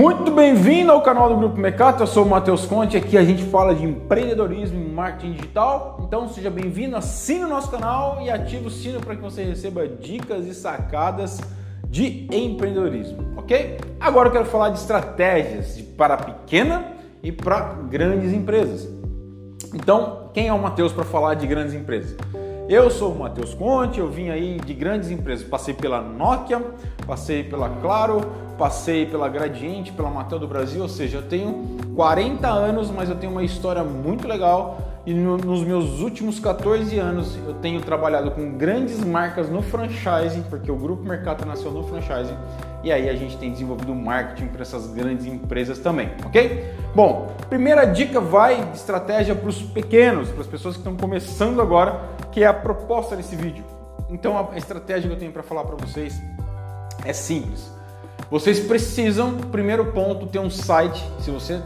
Muito bem-vindo ao canal do Grupo Mecato, eu sou o Matheus Conte, aqui a gente fala de empreendedorismo e marketing digital. Então seja bem-vindo, assine o nosso canal e ative o sino para que você receba dicas e sacadas de empreendedorismo, ok? Agora eu quero falar de estratégias para pequena e para grandes empresas. Então, quem é o Matheus para falar de grandes empresas? Eu sou o Matheus Conte, eu vim aí de grandes empresas, passei pela Nokia, passei pela Claro, passei pela Gradiente, pela Matel do Brasil, ou seja, eu tenho 40 anos, mas eu tenho uma história muito legal. E no, nos meus últimos 14 anos eu tenho trabalhado com grandes marcas no franchising, porque o Grupo Mercato nasceu no franchising. E aí a gente tem desenvolvido marketing para essas grandes empresas também, ok? Bom, primeira dica vai de estratégia para os pequenos, para as pessoas que estão começando agora, que é a proposta desse vídeo. Então a estratégia que eu tenho para falar para vocês é simples. Vocês precisam, primeiro ponto, ter um site. Se você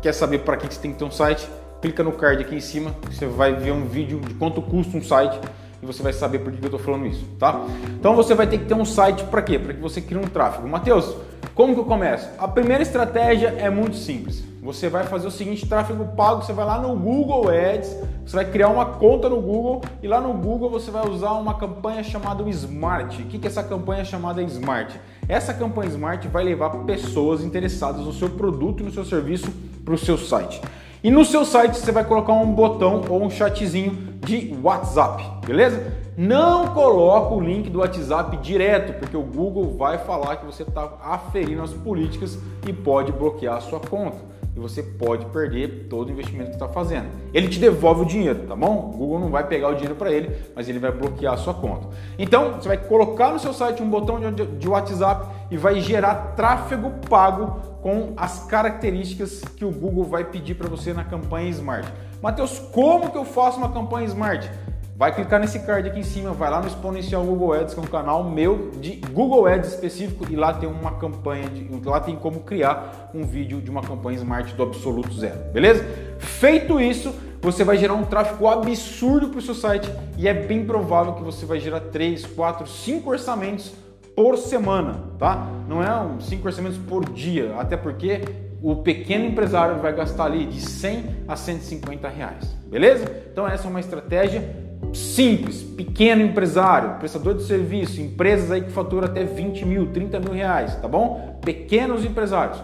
quer saber para que você tem que ter um site, clica no card aqui em cima, você vai ver um vídeo de quanto custa um site e você vai saber por que eu estou falando isso, tá? Então você vai ter que ter um site para quê? Para que você crie um tráfego. Mateus, como que eu começo? A primeira estratégia é muito simples. Você vai fazer o seguinte, tráfego pago, você vai lá no Google Ads, você vai criar uma conta no Google e lá no Google você vai usar uma campanha chamada Smart. O que é essa campanha chamada Smart? Essa campanha Smart vai levar pessoas interessadas no seu produto e no seu serviço para o seu site. E no seu site você vai colocar um botão ou um chatzinho de WhatsApp, beleza? Não coloca o link do WhatsApp direto, porque o Google vai falar que você está aferindo as políticas e pode bloquear a sua conta e você pode perder todo o investimento que está fazendo. Ele te devolve o dinheiro, tá bom? O Google não vai pegar o dinheiro para ele, mas ele vai bloquear a sua conta. Então, você vai colocar no seu site um botão de WhatsApp e vai gerar tráfego pago com as características que o Google vai pedir para você na campanha Smart. Mateus, como que eu faço uma campanha Smart? Vai clicar nesse card aqui em cima, vai lá no Exponencial Google Ads, que é um canal meu de Google Ads específico, e lá tem uma campanha, de, lá tem como criar um vídeo de uma campanha Smart do absoluto zero, beleza? Feito isso, você vai gerar um tráfego absurdo para o seu site e é bem provável que você vai gerar 3, 4, 5 orçamentos por semana, tá? Não é um 5 orçamentos por dia, até porque o pequeno empresário vai gastar ali de 100 a 150 reais, beleza? Então essa é uma estratégia simples, pequeno empresário, prestador de serviço, empresas aí que faturam até 20 mil, 30 mil reais, tá bom? Pequenos empresários.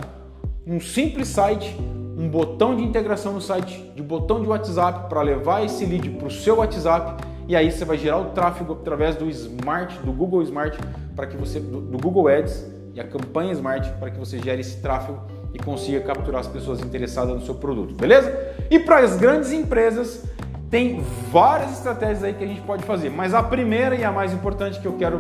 Um simples site, um botão de integração no site, de botão de WhatsApp para levar esse lead para o seu WhatsApp e aí você vai gerar o tráfego através do Smart, do Google Smart, para que você do, do Google Ads e a campanha Smart para que você gere esse tráfego e consiga capturar as pessoas interessadas no seu produto, beleza? E para as grandes empresas, tem várias estratégias aí que a gente pode fazer, mas a primeira e a mais importante que eu quero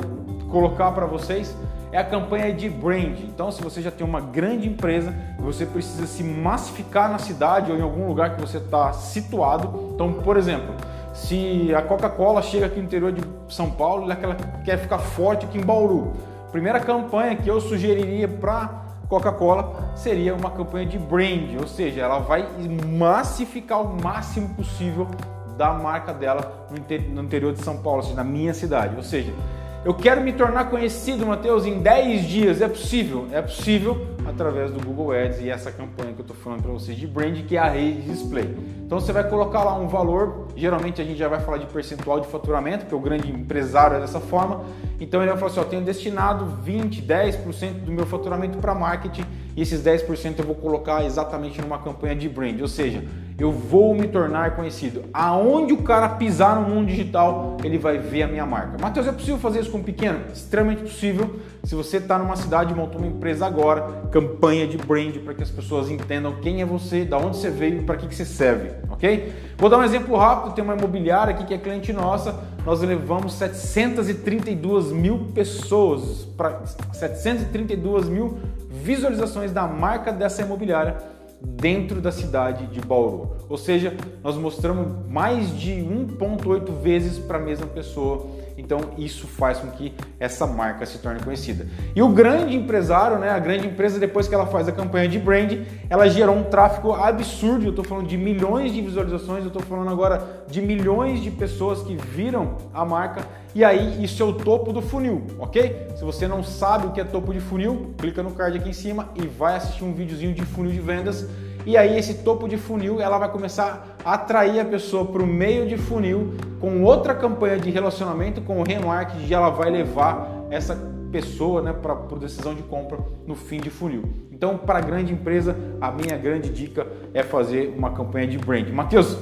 colocar para vocês é a campanha de brand. Então, se você já tem uma grande empresa e você precisa se massificar na cidade ou em algum lugar que você está situado, então, por exemplo, se a Coca-Cola chega aqui no interior de São Paulo e ela quer ficar forte aqui em Bauru, primeira campanha que eu sugeriria para Coca-Cola seria uma campanha de brand, ou seja, ela vai massificar o máximo possível da marca dela no interior de São Paulo, seja, na minha cidade. Ou seja, eu quero me tornar conhecido, Matheus, em 10 dias. É possível? É possível através do Google Ads e essa campanha que eu estou falando para vocês de brand, que é a rede de display. Então você vai colocar lá um valor, geralmente a gente já vai falar de percentual de faturamento, porque o grande empresário é dessa forma. Então ele vai falar assim: ó, tenho destinado 20, 10% do meu faturamento para marketing e esses 10% eu vou colocar exatamente numa campanha de brand, ou seja, eu vou me tornar conhecido. Aonde o cara pisar no mundo digital, ele vai ver a minha marca. Matheus, é possível fazer isso com um pequeno? Extremamente possível. Se você está numa cidade e montou uma empresa agora, campanha de brand para que as pessoas entendam quem é você, da onde você veio e para que, que você serve, ok? Vou dar um exemplo rápido. Tem uma imobiliária aqui que é cliente nossa. Nós levamos 732 mil pessoas, para 732 mil visualizações da marca dessa imobiliária dentro da cidade de Bauru. Ou seja, nós mostramos mais de 1,8 vezes para a mesma pessoa Então isso faz com que essa marca se torne conhecida. E o grande empresário, né, a grande empresa, depois que ela faz a campanha de brand, ela gerou um tráfego absurdo. Eu estou falando de milhões de visualizações, eu estou falando agora de milhões de pessoas que viram a marca. E aí isso é o topo do funil, ok? Se você não sabe o que é topo de funil, clica no card aqui em cima e vai assistir um videozinho de funil de vendas e aí esse topo de funil ela vai começar a atrair a pessoa para o meio de funil com outra campanha de relacionamento com o remarketing ela vai levar essa pessoa né, para a decisão de compra no fim de funil. Então, para grande empresa, a minha grande dica é fazer uma campanha de brand. Matheus,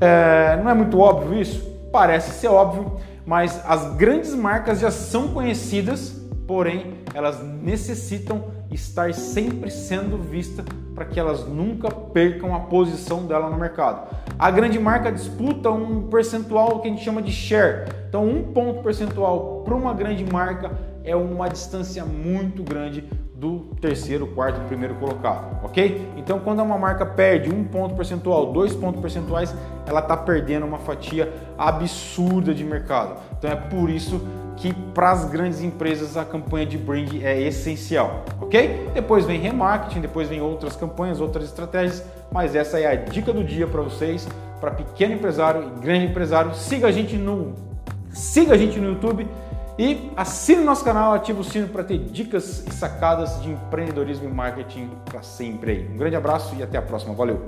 é, não é muito óbvio isso? Parece ser óbvio, mas as grandes marcas já são conhecidas, porém elas necessitam estar sempre sendo vista para que elas nunca percam a posição dela no mercado. A grande marca disputa um percentual que a gente chama de share. Então, um ponto percentual para uma grande marca é uma distância muito grande do terceiro, quarto, primeiro colocado, ok? Então, quando uma marca perde um ponto percentual, dois pontos percentuais, ela está perdendo uma fatia absurda de mercado. Então, é por isso que para as grandes empresas a campanha de brand é essencial, ok? Depois vem remarketing, depois vem outras campanhas, outras estratégias, mas essa é a dica do dia para vocês, para pequeno empresário e grande empresário. Siga a gente no siga a gente no YouTube e assine nosso canal, ative o sino para ter dicas e sacadas de empreendedorismo e marketing para sempre aí. Um grande abraço e até a próxima. Valeu.